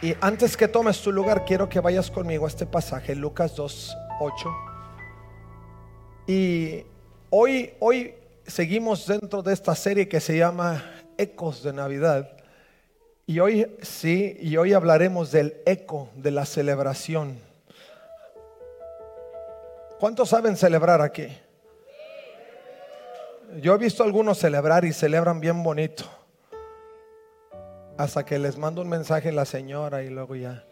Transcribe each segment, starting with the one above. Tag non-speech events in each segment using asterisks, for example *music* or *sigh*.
Y antes que tomes tu lugar, quiero que vayas conmigo a este pasaje, Lucas 2, 8. Y hoy, hoy seguimos dentro de esta serie que se llama Ecos de Navidad. Y hoy sí, y hoy hablaremos del eco de la celebración. ¿Cuántos saben celebrar aquí? Yo he visto algunos celebrar y celebran bien bonito. Hasta que les mando un mensaje la señora y luego ya.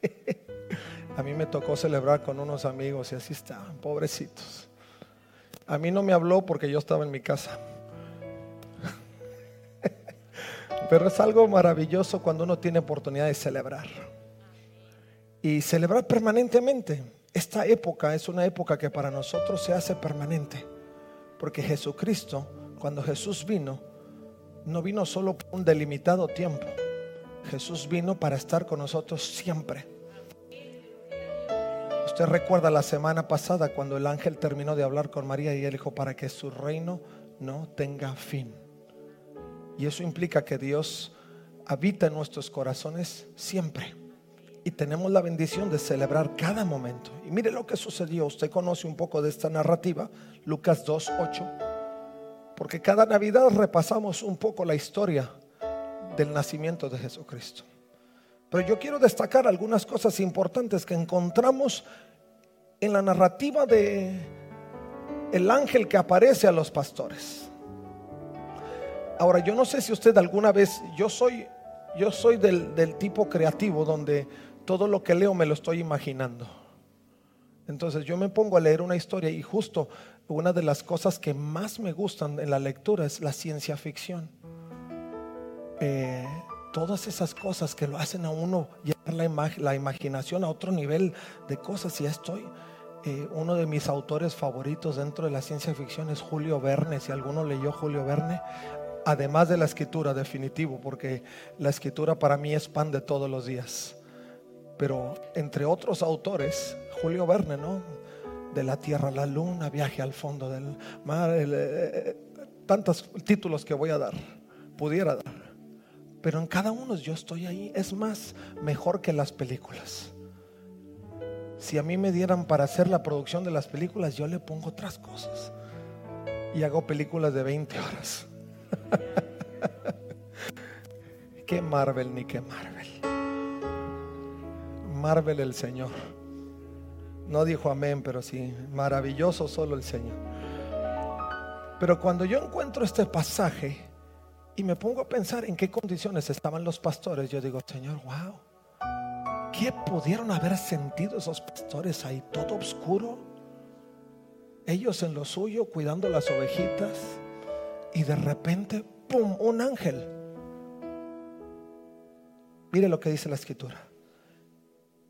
*laughs* A mí me tocó celebrar con unos amigos y así estaban, pobrecitos. A mí no me habló porque yo estaba en mi casa. *laughs* Pero es algo maravilloso cuando uno tiene oportunidad de celebrar. Y celebrar permanentemente. Esta época es una época que para nosotros se hace permanente. Porque Jesucristo, cuando Jesús vino, no vino solo por un delimitado tiempo. Jesús vino para estar con nosotros siempre. Usted recuerda la semana pasada cuando el ángel terminó de hablar con María y él dijo para que su reino no tenga fin. Y eso implica que Dios habita en nuestros corazones siempre. Y tenemos la bendición de celebrar cada momento. Y mire lo que sucedió. Usted conoce un poco de esta narrativa, Lucas 2, 8 porque cada Navidad repasamos un poco la historia del nacimiento de Jesucristo. Pero yo quiero destacar algunas cosas importantes que encontramos en la narrativa de el ángel que aparece a los pastores. Ahora, yo no sé si usted alguna vez, yo soy, yo soy del, del tipo creativo donde todo lo que leo me lo estoy imaginando. Entonces yo me pongo a leer una historia y justo una de las cosas que más me gustan en la lectura es la ciencia ficción. Eh, todas esas cosas que lo hacen a uno llevar la, imaginación a otro nivel de cosas. Y ya estoy. Eh, uno de mis autores favoritos dentro de la ciencia ficción es Julio Verne. Si alguno leyó Julio Verne, además de la escritura, definitivo, porque la escritura para mí es pan de todos los días. Pero entre otros autores, Julio Verne, ¿no? De la tierra la luna, viaje al fondo del mar, eh, eh, tantos títulos que voy a dar, pudiera dar. Pero en cada uno yo estoy ahí. Es más, mejor que las películas. Si a mí me dieran para hacer la producción de las películas, yo le pongo otras cosas. Y hago películas de 20 horas. *laughs* qué Marvel ni qué Marvel. Marvel el Señor. No dijo amén, pero sí, maravilloso solo el Señor. Pero cuando yo encuentro este pasaje y me pongo a pensar en qué condiciones estaban los pastores, yo digo, Señor, wow, ¿qué pudieron haber sentido esos pastores ahí todo oscuro? Ellos en lo suyo, cuidando las ovejitas, y de repente, ¡pum!, un ángel. Mire lo que dice la escritura.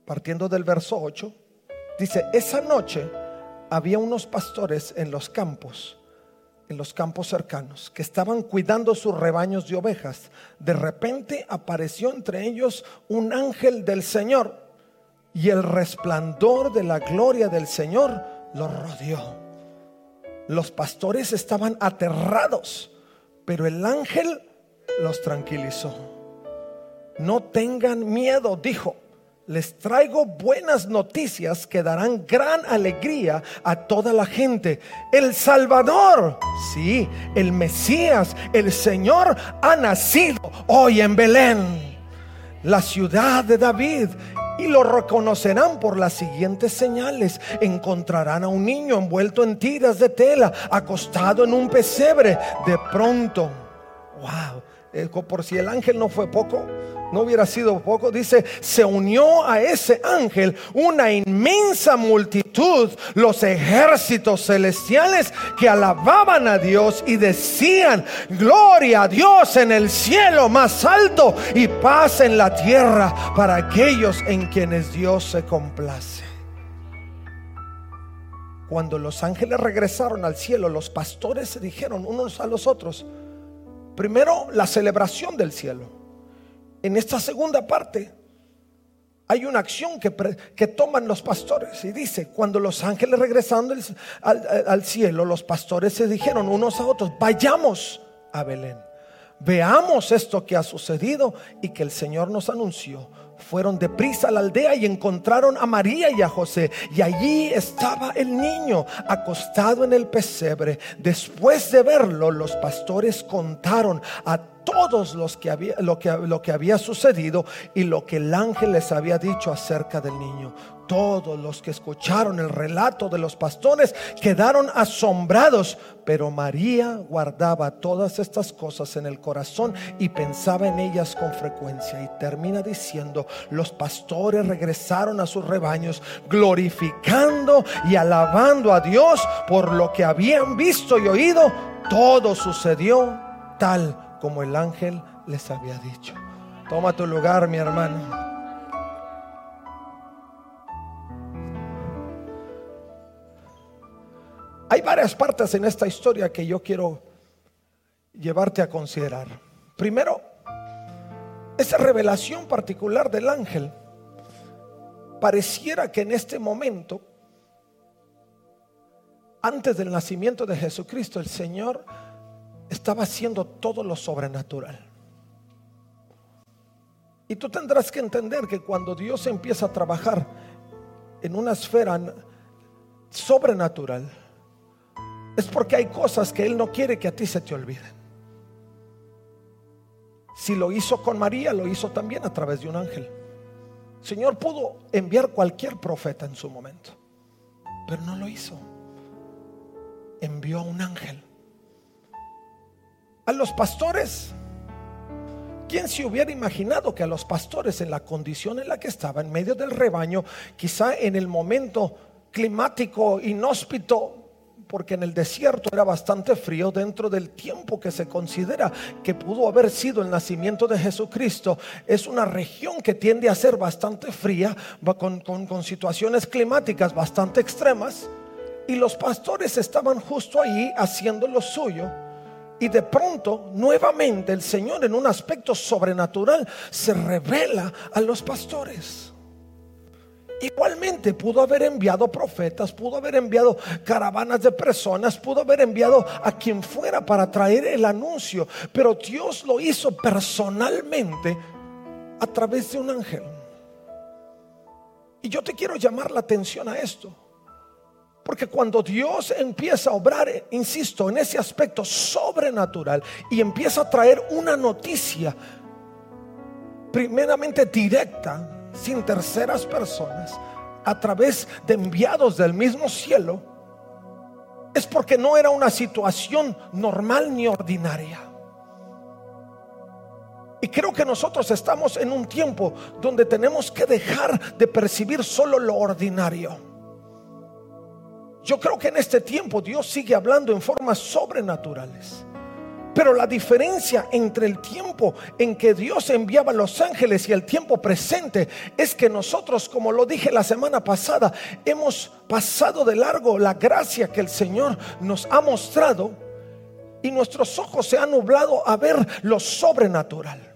Partiendo del verso 8 Dice, esa noche había unos pastores en los campos, en los campos cercanos, que estaban cuidando sus rebaños de ovejas. De repente apareció entre ellos un ángel del Señor y el resplandor de la gloria del Señor los rodeó. Los pastores estaban aterrados, pero el ángel los tranquilizó. No tengan miedo, dijo les traigo buenas noticias que darán gran alegría a toda la gente. El Salvador, sí, el Mesías, el Señor ha nacido hoy en Belén, la ciudad de David. Y lo reconocerán por las siguientes señales. Encontrarán a un niño envuelto en tiras de tela, acostado en un pesebre. De pronto, wow, eh, por si el ángel no fue poco, no hubiera sido poco, dice, se unió a ese ángel una inmensa multitud, los ejércitos celestiales que alababan a Dios y decían, gloria a Dios en el cielo más alto y paz en la tierra para aquellos en quienes Dios se complace. Cuando los ángeles regresaron al cielo, los pastores se dijeron unos a los otros, primero la celebración del cielo en esta segunda parte hay una acción que, que, toman los pastores. Y dice, cuando los ángeles regresando al, al, cielo, los pastores se dijeron unos a otros, vayamos a Belén. veamos esto que ha sucedido y que el Señor nos anunció. Fueron deprisa a la aldea y encontraron a María y a José. Y allí estaba el niño acostado en el pesebre. Después de verlo, los pastores contaron a todos los que había, lo, que, lo que había sucedido y lo que el ángel les había dicho acerca del niño. Todos los que escucharon el relato de los pastores quedaron asombrados, pero María guardaba todas estas cosas en el corazón y pensaba en ellas con frecuencia. Y termina diciendo, los pastores regresaron a sus rebaños glorificando y alabando a Dios por lo que habían visto y oído. Todo sucedió tal como el ángel les había dicho. Toma tu lugar, mi hermano. Hay varias partes en esta historia que yo quiero llevarte a considerar. Primero, esa revelación particular del ángel pareciera que en este momento, antes del nacimiento de Jesucristo, el Señor estaba haciendo todo lo sobrenatural. Y tú tendrás que entender que cuando Dios empieza a trabajar en una esfera sobrenatural, es porque hay cosas que Él no quiere que a ti se te olviden. Si lo hizo con María, lo hizo también a través de un ángel. Señor pudo enviar cualquier profeta en su momento, pero no lo hizo. Envió a un ángel. A los pastores, ¿quién se hubiera imaginado que a los pastores en la condición en la que estaba, en medio del rebaño, quizá en el momento climático inhóspito porque en el desierto era bastante frío dentro del tiempo que se considera que pudo haber sido el nacimiento de Jesucristo. Es una región que tiende a ser bastante fría, con, con situaciones climáticas bastante extremas. Y los pastores estaban justo ahí haciendo lo suyo. Y de pronto, nuevamente, el Señor en un aspecto sobrenatural se revela a los pastores. Igualmente pudo haber enviado profetas, pudo haber enviado caravanas de personas, pudo haber enviado a quien fuera para traer el anuncio, pero Dios lo hizo personalmente a través de un ángel. Y yo te quiero llamar la atención a esto. Porque cuando Dios empieza a obrar, insisto, en ese aspecto sobrenatural y empieza a traer una noticia primeramente directa, sin terceras personas, a través de enviados del mismo cielo, es porque no era una situación normal ni ordinaria. Y creo que nosotros estamos en un tiempo donde tenemos que dejar de percibir solo lo ordinario. Yo creo que en este tiempo Dios sigue hablando en formas sobrenaturales. Pero la diferencia entre el tiempo en que Dios enviaba a los ángeles y el tiempo presente es que nosotros, como lo dije la semana pasada, hemos pasado de largo la gracia que el Señor nos ha mostrado y nuestros ojos se han nublado a ver lo sobrenatural.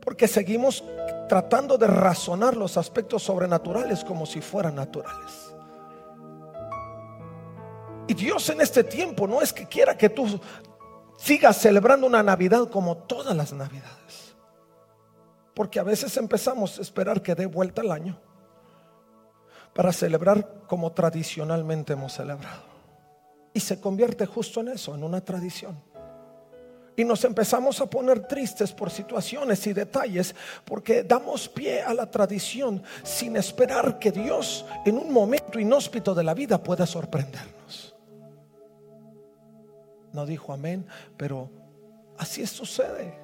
Porque seguimos tratando de razonar los aspectos sobrenaturales como si fueran naturales. Y Dios en este tiempo no es que quiera que tú sigas celebrando una Navidad como todas las Navidades. Porque a veces empezamos a esperar que dé vuelta el año para celebrar como tradicionalmente hemos celebrado. Y se convierte justo en eso, en una tradición. Y nos empezamos a poner tristes por situaciones y detalles porque damos pie a la tradición sin esperar que Dios en un momento inhóspito de la vida pueda sorprendernos no dijo amén, pero así sucede.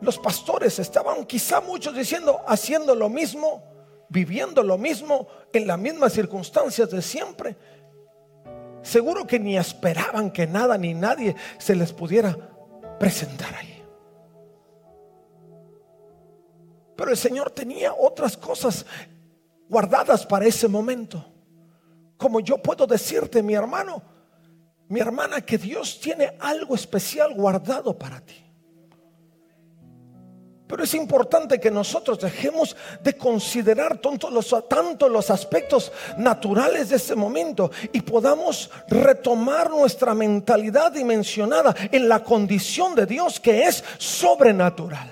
Los pastores estaban quizá muchos diciendo, haciendo lo mismo, viviendo lo mismo, en las mismas circunstancias de siempre. Seguro que ni esperaban que nada ni nadie se les pudiera presentar ahí. Pero el Señor tenía otras cosas guardadas para ese momento. Como yo puedo decirte, mi hermano, mi hermana, que Dios tiene algo especial guardado para ti. Pero es importante que nosotros dejemos de considerar tanto los, los aspectos naturales de este momento y podamos retomar nuestra mentalidad dimensionada en la condición de Dios que es sobrenatural.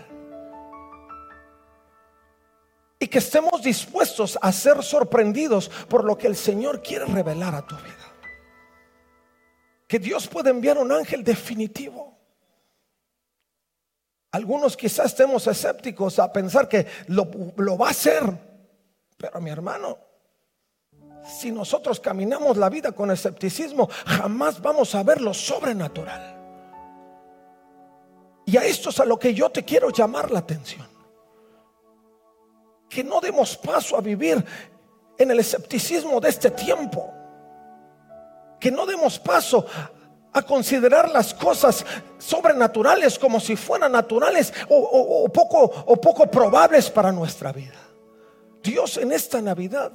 Y que estemos dispuestos a ser sorprendidos por lo que el Señor quiere revelar a tu vida. Que Dios puede enviar un ángel definitivo algunos quizás estemos escépticos a pensar que lo, va a hacer. Pero mi hermano, si nosotros caminamos la vida con escepticismo, jamás vamos a ver lo sobrenatural. Y a esto es a lo que yo te quiero llamar la atención. Que no demos paso a vivir en el escepticismo de este tiempo. Que no demos paso a considerar las cosas sobrenaturales como si fueran naturales o, poco, o poco probables para nuestra vida. Dios en esta Navidad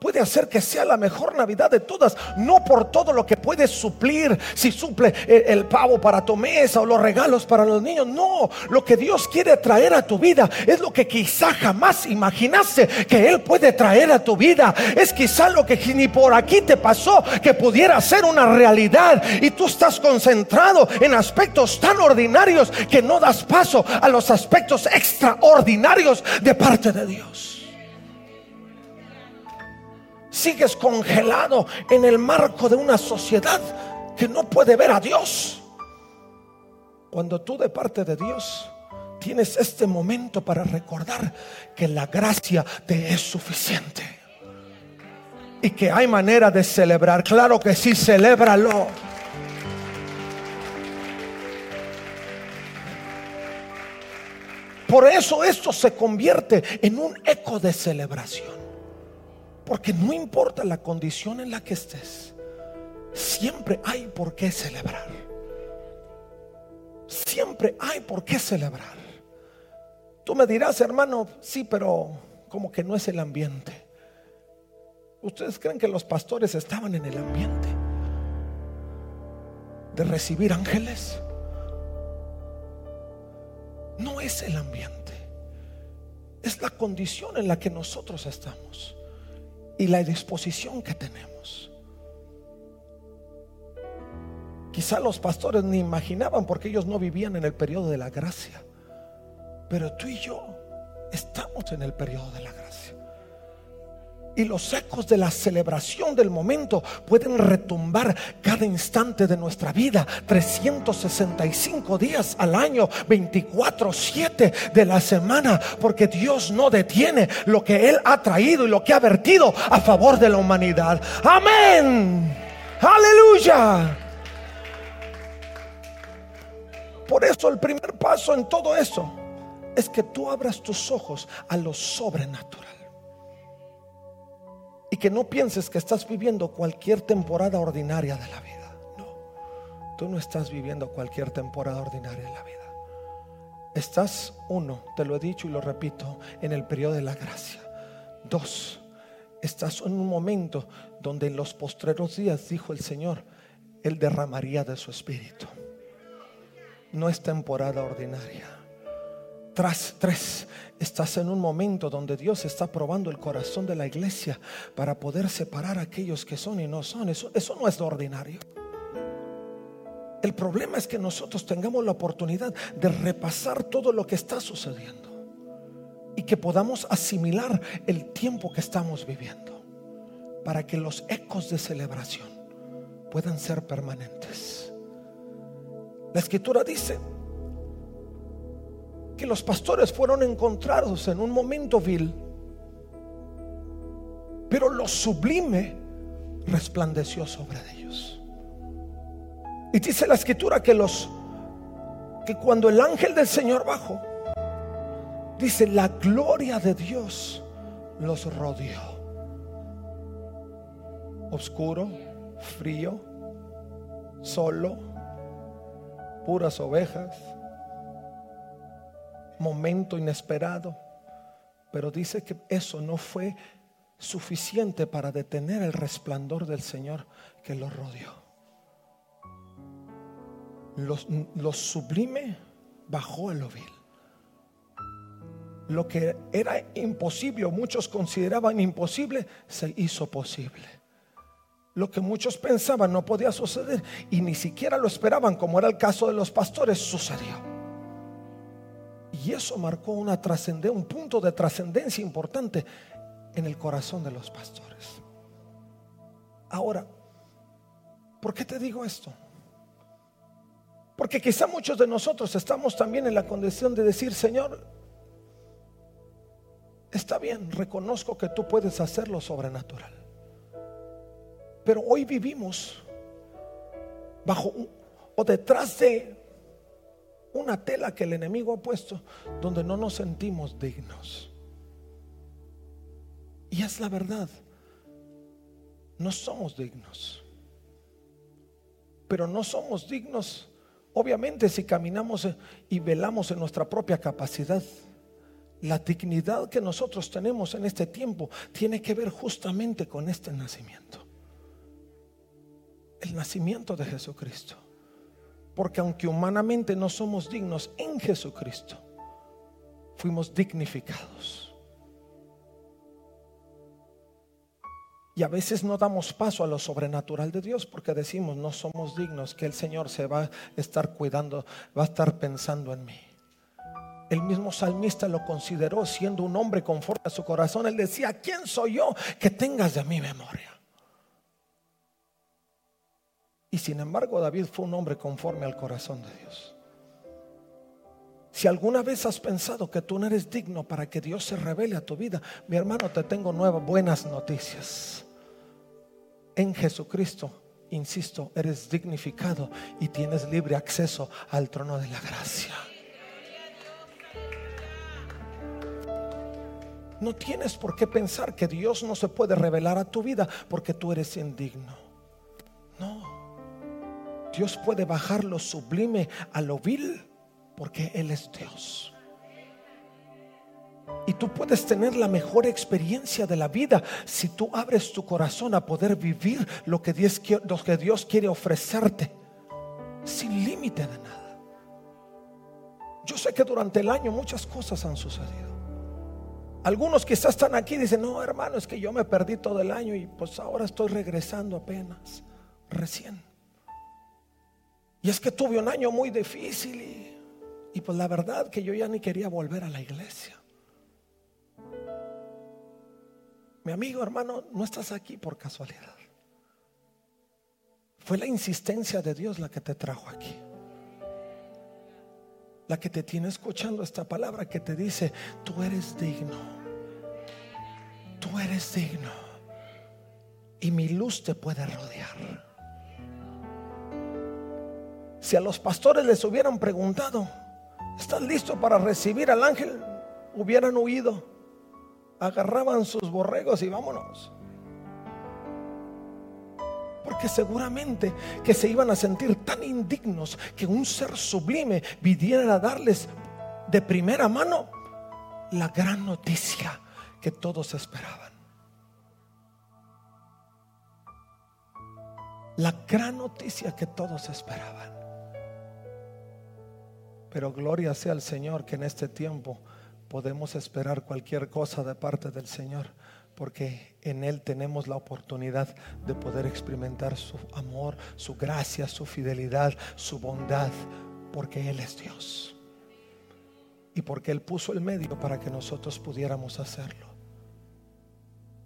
puede hacer que sea la mejor Navidad de todas, no por todo lo que puede suplir, si suple el, pavo para tu mesa o los regalos para los niños, no, lo que Dios quiere traer a tu vida es lo que quizá jamás imaginaste que Él puede traer a tu vida, es quizá lo que ni por aquí te pasó que pudiera ser una realidad. Y tú estás concentrado en aspectos tan ordinarios que no das paso a los aspectos extraordinarios de parte de Dios sigues congelado en el marco de una sociedad que no puede ver a Dios. Cuando tú de parte de Dios tienes este momento para recordar que la gracia te es suficiente. Y que hay manera de celebrar. Claro que sí, celébralo. Por eso esto se convierte en un eco de celebración. Porque no importa la condición en la que estés, siempre hay por qué celebrar. Siempre hay por qué celebrar. Tú me dirás, hermano, sí, pero como que no es el ambiente. ¿Ustedes creen que los pastores estaban en el ambiente de recibir ángeles? No es el ambiente, es la condición en la que nosotros estamos y la disposición que tenemos. Quizá los pastores ni imaginaban porque ellos no vivían en el periodo de la gracia. Pero tú y yo estamos en el periodo de la gracia. Y los ecos de la celebración del momento pueden retumbar cada instante de nuestra vida, 365 días al año, 24, 7 de la semana, porque Dios no detiene lo que Él ha traído y lo que ha vertido a favor de la humanidad. Amén. Aleluya. Por eso el primer paso en todo eso es que tú abras tus ojos a lo sobrenatural. Y que no pienses que estás viviendo cualquier temporada ordinaria de la vida. No, tú no estás viviendo cualquier temporada ordinaria de la vida. Estás, uno, te lo he dicho y lo repito, en el periodo de la gracia. Dos, estás en un momento donde en los postreros días, dijo el Señor, Él derramaría de su espíritu. No es temporada ordinaria. Tras tres, estás en un momento donde Dios está probando el corazón de la iglesia para poder separar a aquellos que son y no son. Eso, eso no es lo ordinario. El problema es que nosotros tengamos la oportunidad de repasar todo lo que está sucediendo y que podamos asimilar el tiempo que estamos viviendo para que los ecos de celebración puedan ser permanentes. La escritura dice, que los pastores fueron encontrados en un momento vil, pero lo sublime resplandeció sobre ellos. Y dice la escritura que los que cuando el ángel del Señor bajó, dice la gloria de Dios los rodeó. Oscuro, frío, solo, puras ovejas momento inesperado. Pero dice que eso no fue suficiente para detener el resplandor del Señor que lo rodeó. Lo, sublime bajó a lo vil. lo que era imposible o muchos consideraban imposible, se hizo posible. Lo que muchos pensaban no podía suceder y ni siquiera lo esperaban, como era el caso de los pastores, sucedió. Y eso marcó una un punto de trascendencia importante en el corazón de los pastores. Ahora, ¿por qué te digo esto? Porque quizá muchos de nosotros estamos también en la condición de decir, Señor, está bien, reconozco que tú puedes hacer lo sobrenatural. Pero hoy vivimos bajo o detrás de una tela que el enemigo ha puesto donde no nos sentimos dignos. Y es la verdad. No somos dignos. Pero no somos dignos, obviamente, si caminamos y velamos en nuestra propia capacidad. La dignidad que nosotros tenemos en este tiempo tiene que ver justamente con este nacimiento. El nacimiento de Jesucristo. Porque aunque humanamente no somos dignos en Jesucristo, fuimos dignificados. Y a veces no damos paso a lo sobrenatural de Dios porque decimos, no somos dignos, que el Señor se va a estar cuidando, va a estar pensando en mí. El mismo salmista lo consideró siendo un hombre conforme a su corazón. Él decía, ¿quién soy yo que tengas de mi memoria? Y sin embargo David fue un hombre conforme al corazón de Dios. Si alguna vez has pensado que tú no eres digno para que Dios se revele a tu vida, mi hermano, te tengo nuevas buenas noticias. En Jesucristo, insisto, eres dignificado y tienes libre acceso al trono de la gracia. No tienes por qué pensar que Dios no se puede revelar a tu vida porque tú eres indigno. Dios puede bajar lo sublime a lo vil porque Él es Dios. Y tú puedes tener la mejor experiencia de la vida si tú abres tu corazón a poder vivir lo que Dios, lo que Dios quiere ofrecerte sin límite de nada. Yo sé que durante el año muchas cosas han sucedido. Algunos quizás están aquí y dicen, no hermano, es que yo me perdí todo el año y pues ahora estoy regresando apenas, recién. Y es que tuve un año muy difícil y y pues la verdad que yo ya ni quería volver a la iglesia. Mi amigo hermano, no estás aquí por casualidad. Fue la insistencia de Dios la que te trajo aquí. La que te tiene escuchando esta palabra que te dice, tú eres digno. Tú eres digno. Y mi luz te puede rodear. Si a los pastores les hubieran preguntado, ¿Estás listo para recibir al ángel? Hubieran huido. Agarraban sus borregos y vámonos. Porque seguramente que se iban a sentir tan indignos que un ser sublime viniera a darles de primera mano la gran noticia que todos esperaban. La gran noticia que todos esperaban. Pero gloria sea al Señor que en este tiempo podemos esperar cualquier cosa de parte del Señor, porque en Él tenemos la oportunidad de poder experimentar su amor, su gracia, su fidelidad, su bondad, porque Él es Dios. Y porque Él puso el medio para que nosotros pudiéramos hacerlo.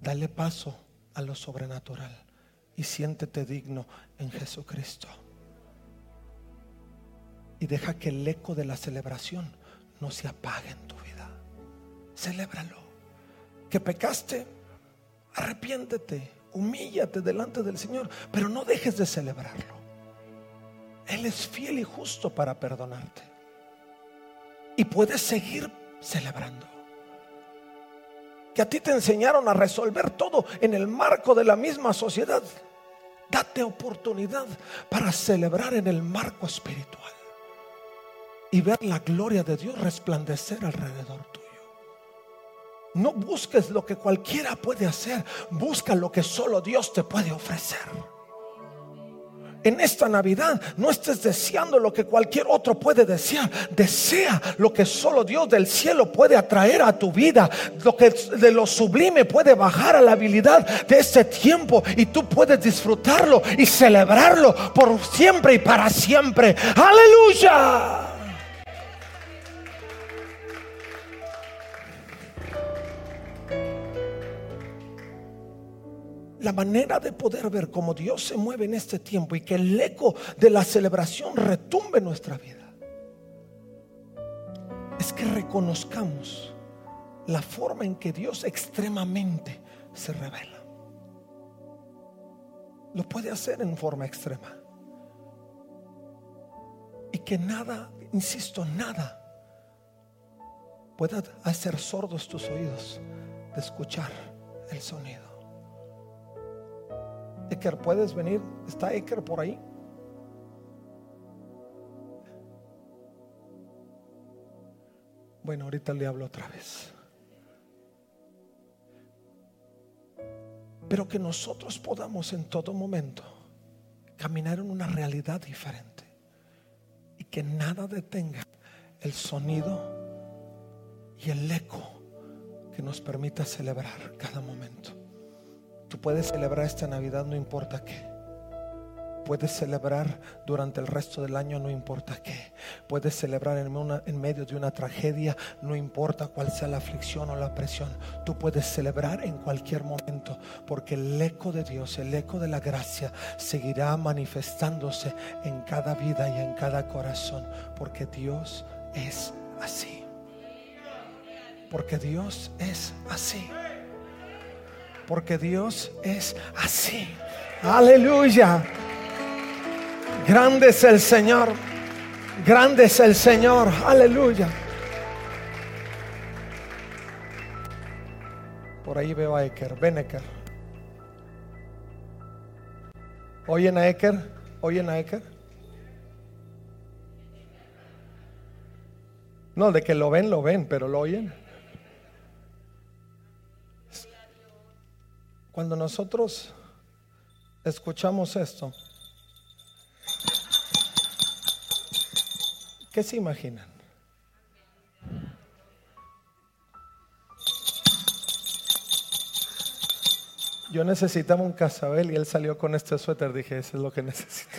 Dale paso a lo sobrenatural y siéntete digno en Jesucristo y deja que el eco de la celebración no se apague en tu vida. Celébralo. Que pecaste, arrepiéntete, humíllate delante del Señor, pero no dejes de celebrarlo. Él es fiel y justo para perdonarte. Y puedes seguir celebrando. Que a ti te enseñaron a resolver todo en el marco de la misma sociedad. Date oportunidad para celebrar en el marco espiritual y ver la gloria de Dios resplandecer alrededor tuyo. No busques lo que cualquiera puede hacer, busca lo que solo Dios te puede ofrecer. en esta Navidad no estés deseando lo que cualquier otro puede desear. Desea lo que solo Dios del cielo puede atraer a tu vida. Lo que de lo sublime puede bajar a la habilidad de este tiempo y tú puedes disfrutarlo y celebrarlo por siempre y para siempre. Aleluya. La manera de poder ver cómo Dios se mueve en este tiempo y que el eco de la celebración retumbe en nuestra vida, es que reconozcamos la forma en que Dios extremadamente se revela. Lo puede hacer en forma extrema. Y que nada, insisto, nada pueda hacer sordos tus oídos de escuchar el sonido. Eker, ¿puedes venir? ¿Está Eker por ahí? Bueno, ahorita le hablo otra vez. Pero que nosotros podamos en todo momento caminar en una realidad diferente y que nada detenga el sonido y el eco que nos permita celebrar cada momento. Tú puedes celebrar esta Navidad no importa qué. Puedes celebrar durante el resto del año, no importa qué. Puedes celebrar en, en, medio de una tragedia, no importa cuál sea la aflicción o la presión. Tú puedes celebrar en cualquier momento, porque el eco de Dios, el eco de la gracia, seguirá manifestándose en cada vida y en cada corazón, porque Dios es así. Porque Dios es así porque Dios es así. Aleluya. Grande es el Señor. Grande es el Señor. Aleluya. Por ahí veo a Eker. Ven Eker. ¿Oyen a Eker? ¿Oyen a Eker? No, de que lo ven, lo ven, pero lo oyen. Cuando nosotros escuchamos esto, ¿qué se imaginan? Yo necesitaba un casabel y él salió con este suéter. Dije, eso es lo que necesito.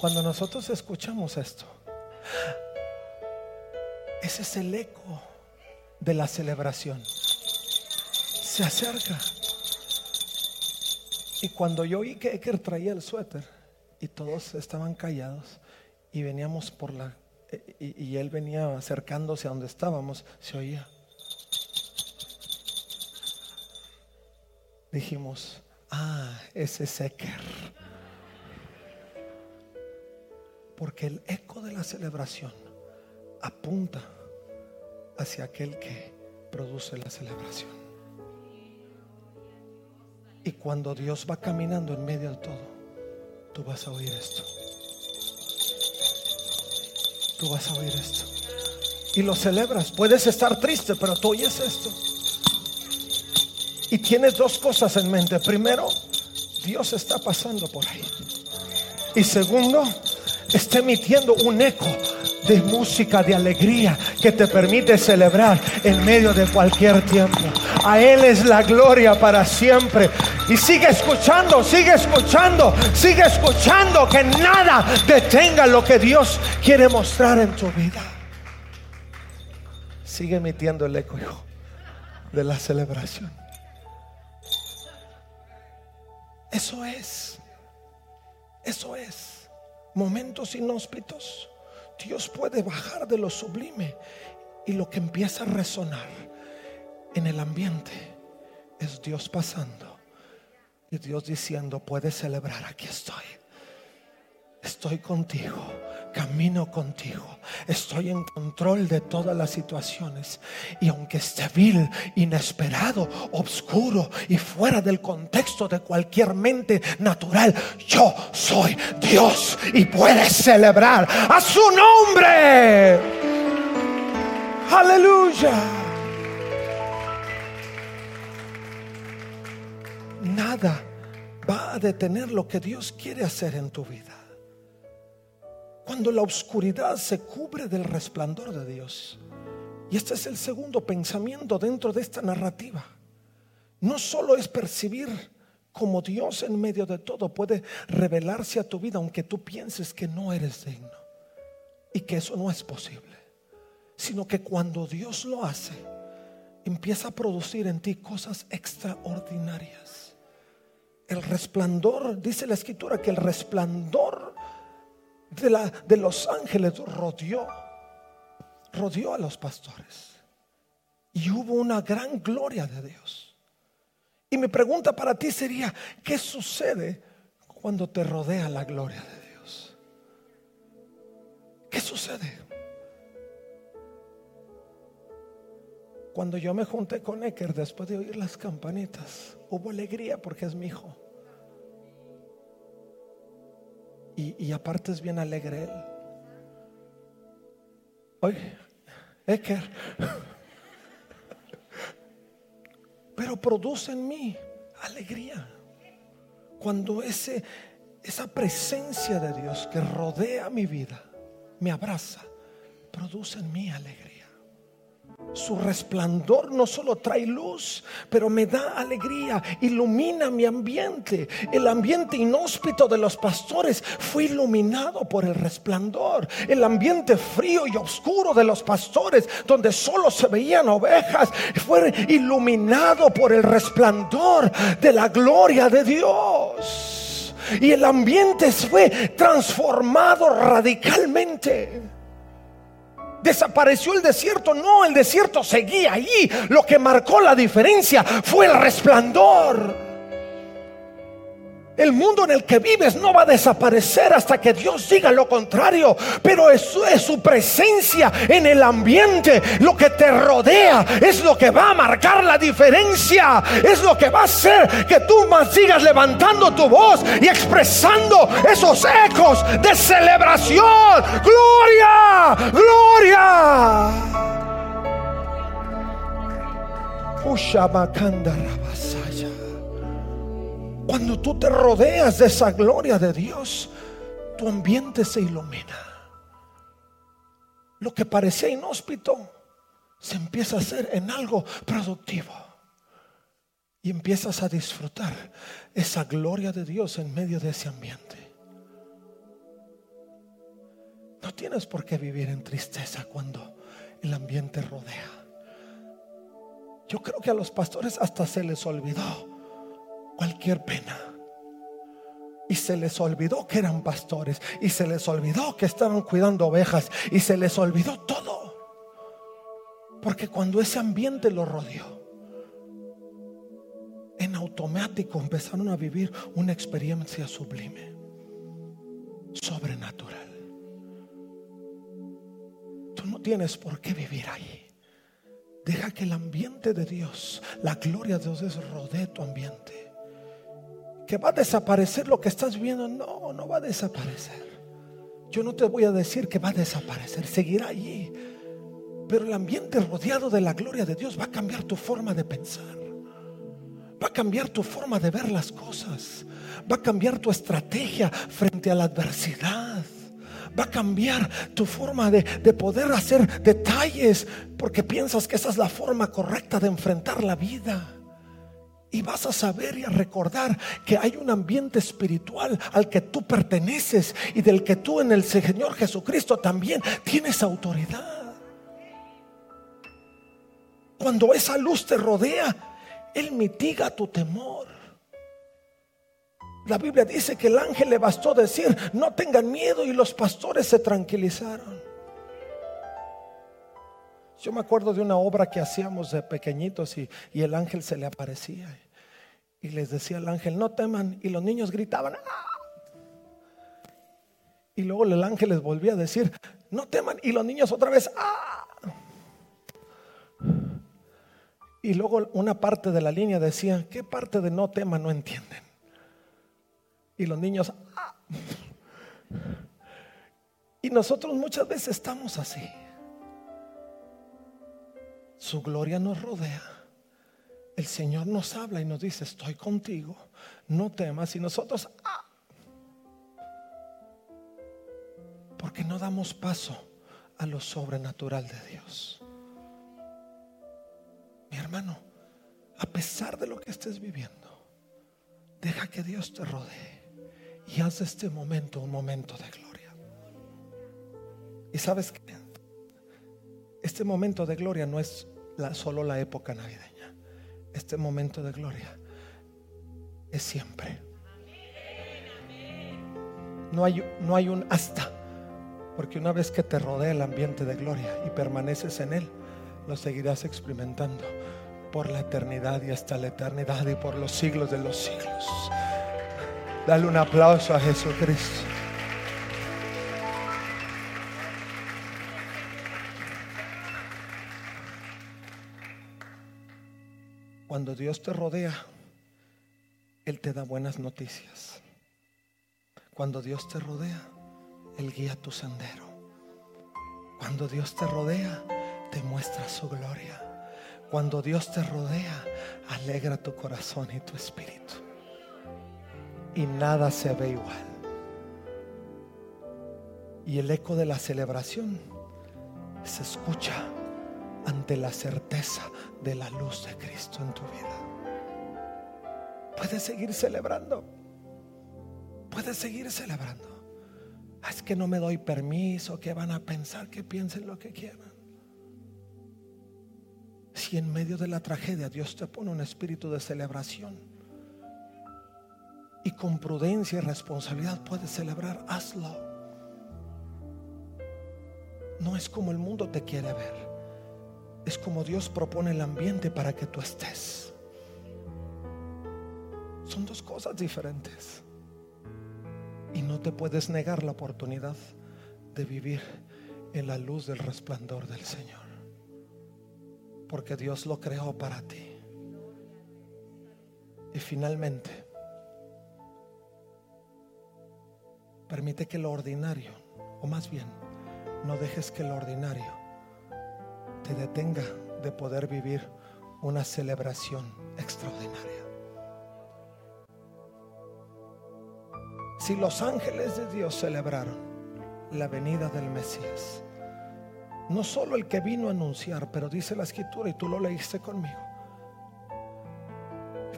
Cuando nosotros escuchamos esto, ese es el eco de la celebración. Se acerca. Y cuando yo oí que Eker traía el suéter y todos estaban callados y veníamos por la... Y, él venía acercándose a donde estábamos, se oía. Dijimos, ah, ese es Eker. Porque el eco de la celebración apunta hacia aquel que produce la celebración. Y cuando Dios va caminando en medio de todo, tú vas a oír esto. Tú vas a oír esto. Y lo celebras. Puedes estar triste, pero tú oyes esto. Y tienes dos cosas en mente. Primero, Dios está pasando por ahí. Y segundo, está emitiendo un eco de música, de alegría que te permite celebrar en medio de cualquier tiempo. A Él es la gloria para siempre. Y sigue escuchando, sigue escuchando, sigue escuchando que nada detenga lo que Dios quiere mostrar en tu vida. Sigue emitiendo el eco de la celebración. Eso es. Eso es. Momentos inhóspitos Dios puede bajar de lo sublime y lo que empieza a resonar en el ambiente es Dios pasando y Dios diciendo, puedes celebrar, aquí estoy. Estoy contigo, camino contigo, estoy en control de todas las situaciones. Y aunque esté vil, inesperado, oscuro y fuera del contexto de cualquier mente natural, yo soy Dios y puedes celebrar a su nombre. Aleluya. nada va a detener lo que Dios quiere hacer en tu vida. Cuando la oscuridad se cubre del resplandor de Dios. Y este es el segundo pensamiento dentro de esta narrativa. No solo es percibir como Dios en medio de todo puede revelarse a tu vida aunque tú pienses que no eres digno y que eso no es posible, sino que cuando Dios lo hace, empieza a producir en ti cosas extraordinarias. El resplandor, dice la escritura, que el resplandor de, la, de los ángeles rodeó, rodeó a los pastores. Y hubo una gran gloria de Dios. Y mi pregunta para ti sería, ¿qué sucede cuando te rodea la gloria de Dios? ¿Qué sucede? Cuando yo me junté con Ecker después de oír las campanitas, hubo alegría porque es mi hijo. Y, aparte es bien alegre él. Oye, Ecker. Pero produce en mí alegría. Cuando ese, esa presencia de Dios que rodea mi vida me abraza, produce en mí alegría. Su resplandor no solo trae luz, pero me da alegría, ilumina mi ambiente. El ambiente inhóspito de los pastores fue iluminado por el resplandor. El ambiente frío y oscuro de los pastores, donde solo se veían ovejas, fue iluminado por el resplandor de la gloria de Dios. Y el ambiente fue transformado radicalmente. Desapareció el desierto. No, el desierto seguía ahí. Lo que marcó la diferencia fue el resplandor. El mundo en el que vives no va a desaparecer hasta que Dios diga lo contrario. Pero eso es su presencia en el ambiente. Lo que te rodea es lo que va a marcar la diferencia. Es lo que va a hacer que tú más sigas levantando tu voz y expresando esos ecos de celebración. Gloria, gloria. Cuando tú te rodeas de esa gloria de Dios, tu ambiente se ilumina. Lo que parecía inhóspito se empieza a hacer en algo productivo. Y empiezas a disfrutar esa gloria de Dios en medio de ese ambiente. No tienes por qué vivir en tristeza cuando el ambiente rodea. Yo creo que a los pastores hasta se les olvidó cualquier pena. Y se les olvidó que eran pastores. Y se les olvidó que estaban cuidando ovejas. Y se les olvidó todo. Porque cuando ese ambiente lo rodeó, en automático empezaron a vivir una experiencia sublime, sobrenatural. Tú no tienes por qué vivir ahí. Deja que el ambiente de Dios, la gloria de Dios rodee tu ambiente que va a desaparecer lo que estás viendo. No, no va a desaparecer. Yo no te voy a decir que va a desaparecer, seguirá allí. Pero el ambiente rodeado de la gloria de Dios va a cambiar tu forma de pensar. Va a cambiar tu forma de ver las cosas. Va a cambiar tu estrategia frente a la adversidad. Va a cambiar tu forma de, de poder hacer detalles porque piensas que esa es la forma correcta de enfrentar la vida. Y vas a saber y a recordar que hay un ambiente espiritual al que tú perteneces y del que tú en el Señor Jesucristo también tienes autoridad. Cuando esa luz te rodea, Él mitiga tu temor. La Biblia dice que el ángel le bastó decir, no tengan miedo y los pastores se tranquilizaron. Yo me acuerdo de una obra que hacíamos de pequeñitos y, el ángel se le aparecía. Y les decía al ángel, no teman. Y los niños gritaban. ¡Ah! Y luego el ángel les volvía a decir, no teman. Y los niños otra vez, ¡ah! Y luego una parte de la línea decía, ¿qué parte de no teman no entienden? Y los niños, ¡ah! Y nosotros muchas veces estamos así. Su gloria nos rodea el Señor nos habla y nos dice, estoy contigo, no temas. Y nosotros, ah, porque no damos paso a lo sobrenatural de Dios. Mi hermano, a pesar de lo que estés viviendo, deja que Dios te rodee y haz de este momento un momento de gloria. Y sabes que este momento de gloria no es solo la época navideña este momento de gloria es siempre. No hay, no hay un hasta, porque una vez que te rodea el ambiente de gloria y permaneces en él, lo seguirás experimentando por la eternidad y hasta la eternidad y por los siglos de los siglos. Dale un aplauso a Jesucristo. Cuando Dios te rodea, Él te da buenas noticias. Cuando Dios te rodea, Él guía tu sendero. Cuando Dios te rodea, te muestra su gloria. Cuando Dios te rodea, alegra tu corazón y tu espíritu. Y nada se ve igual. Y el eco de la celebración se escucha ante la certeza de la luz de Cristo en tu vida. Puedes seguir celebrando. Puedes seguir celebrando. Ah, es que no me doy permiso, que van a pensar, que piensen lo que quieran. Si en medio de la tragedia Dios te pone un espíritu de celebración y con prudencia y responsabilidad puedes celebrar, hazlo. No es como el mundo te quiere ver es como Dios propone el ambiente para que tú estés. Son dos cosas diferentes. Y no te puedes negar la oportunidad de vivir en la luz del resplandor del Señor. Porque Dios lo creó para ti. Y finalmente, permite que lo ordinario, o más bien, no dejes que lo ordinario te detenga de poder vivir una celebración extraordinaria. Si los ángeles de Dios celebraron la venida del Mesías, no solo el que vino a anunciar, pero dice la escritura y tú lo leíste conmigo,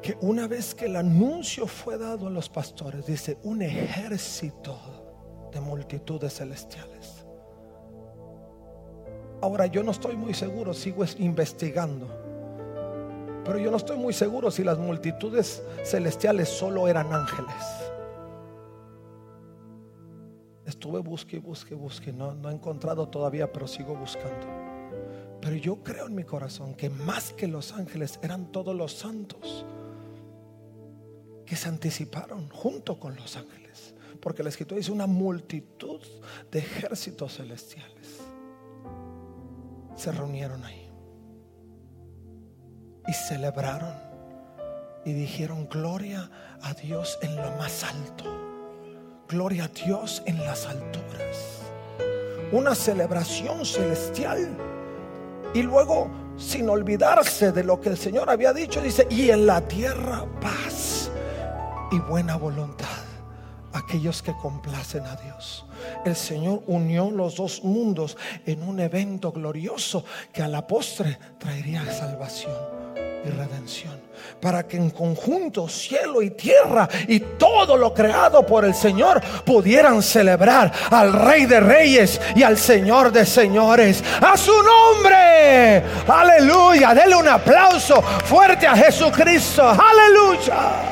que una vez que el anuncio fue dado a los pastores, dice un ejército de multitudes celestiales Ahora yo no estoy muy seguro, sigo investigando. Pero yo no estoy muy seguro si las multitudes celestiales solo eran ángeles. Estuve busque, busque, busque. No, no he encontrado todavía, pero sigo buscando. Pero yo creo en mi corazón que más que los ángeles eran todos los santos que se anticiparon junto con los ángeles. Porque la escritura dice una multitud de ejércitos celestiales se reunieron ahí y celebraron y dijeron gloria a Dios en lo más alto, gloria a Dios en las alturas. Una celebración celestial y luego sin olvidarse de lo que el Señor había dicho, dice, y en la tierra paz y buena voluntad aquellos que complacen a Dios. El Señor unió los dos mundos en un evento glorioso que a la postre traería salvación y redención. Para que en conjunto cielo y tierra y todo lo creado por el Señor pudieran celebrar al Rey de Reyes y al Señor de Señores. A su nombre. Aleluya. Dele un aplauso fuerte a Jesucristo. Aleluya.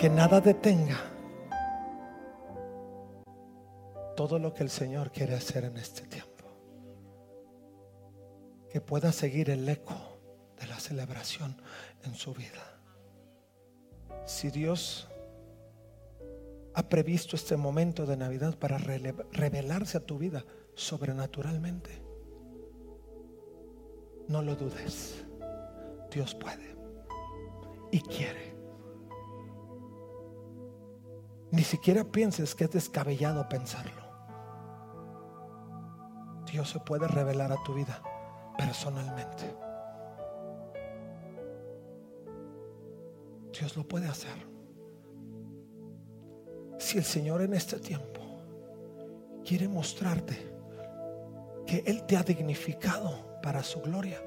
Que nada detenga todo lo que el Señor quiere hacer en este tiempo. Que pueda seguir el eco de la celebración en su vida. Si Dios ha previsto este momento de Navidad para revelarse a tu vida sobrenaturalmente, no lo dudes. Dios puede y quiere. Ni siquiera pienses que es descabellado pensarlo. Dios se puede revelar a tu vida personalmente. Dios lo puede hacer. Si el Señor en este tiempo quiere mostrarte que Él te ha dignificado para su gloria,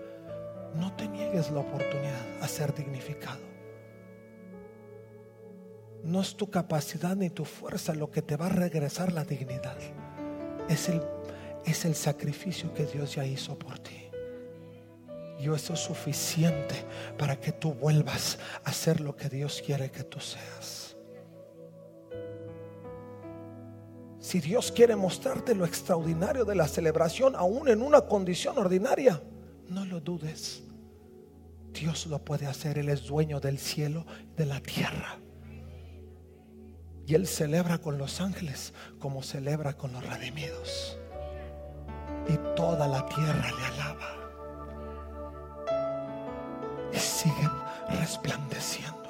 no te niegues la oportunidad a ser dignificado. No es tu capacidad ni tu fuerza lo que te va a regresar la dignidad. Es el, es el sacrificio que Dios ya hizo por ti. Y eso es suficiente para que tú vuelvas a ser lo que Dios quiere que tú seas. Si Dios quiere mostrarte lo extraordinario de la celebración, aún en una condición ordinaria, no lo dudes. Dios lo puede hacer. Él es dueño del cielo y de la tierra. Y Él celebra con los ángeles como celebra con los redimidos. Y toda la tierra le alaba. Y siguen resplandeciendo.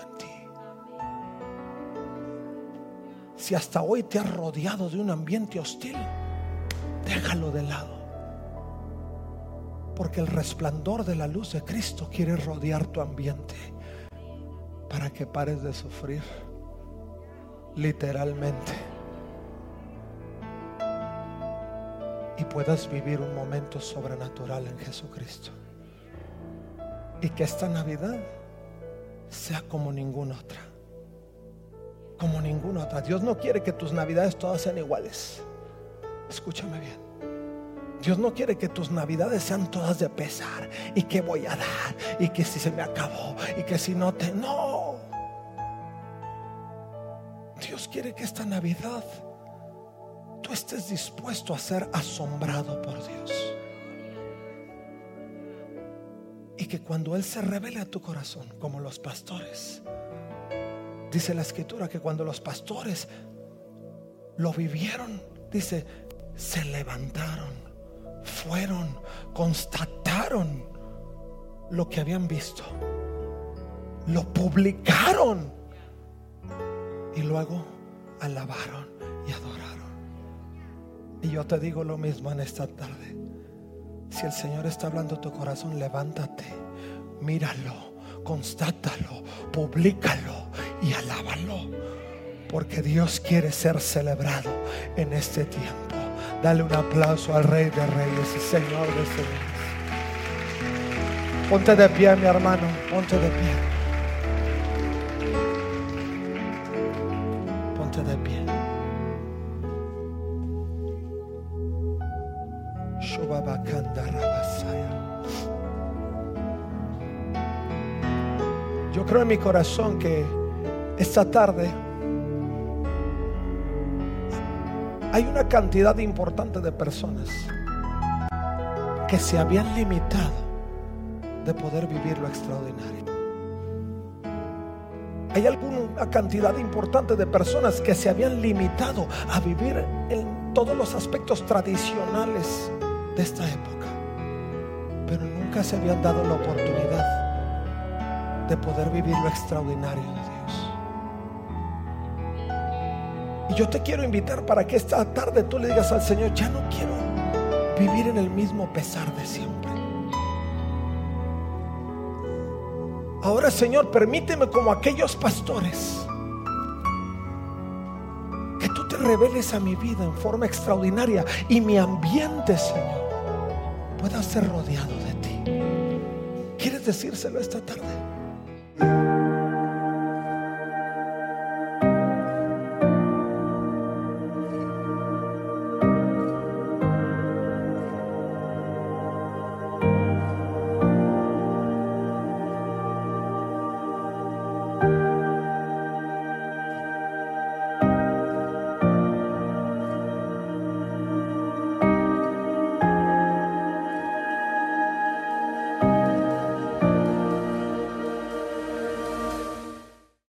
Si hasta hoy te has rodeado de un ambiente hostil, déjalo de lado. Porque el resplandor de la luz de Cristo quiere rodear tu ambiente para que pares de sufrir literalmente y puedas vivir un momento sobrenatural en Jesucristo. Y que esta Navidad sea como ninguna otra como ninguna otra. Dios no quiere que tus navidades todas sean iguales. Escúchame bien. Dios no quiere que tus navidades sean todas de pesar y que voy a dar y que si se me acabó y que si no te no. Quiere que esta Navidad tú estés dispuesto a ser asombrado por Dios. Y que cuando Él se revele a tu corazón, como los pastores, Dice la escritura que cuando los pastores lo vivieron, dice, se levantaron, fueron, constataron lo que habían visto, lo publicaron y luego alabaron y adoraron. Y yo te digo lo mismo en esta tarde. Si el Señor está hablando tu corazón, levántate, míralo constátalo, públicalo y alábalo. Porque Dios quiere ser celebrado en este tiempo. Dale un aplauso al Rey de Reyes y Señor de Señores. Ponte de pie, mi hermano. Ponte de pie. Creo en mi corazón que esta tarde hay una cantidad importante de personas que se habían limitado de poder vivir lo extraordinario. Hay alguna cantidad importante de personas que se habían limitado a vivir en todos los aspectos tradicionales de esta época, pero nunca se habían dado la oportunidad de poder vivir lo extraordinario de Dios. Y yo te quiero invitar para que esta tarde tú le digas al Señor, ya no quiero vivir en el mismo pesar de siempre. Ahora Señor, permíteme como aquellos pastores que tú te reveles a mi vida en forma extraordinaria y mi ambiente, Señor, pueda ser rodeado de ti. ¿Quieres decírselo esta tarde?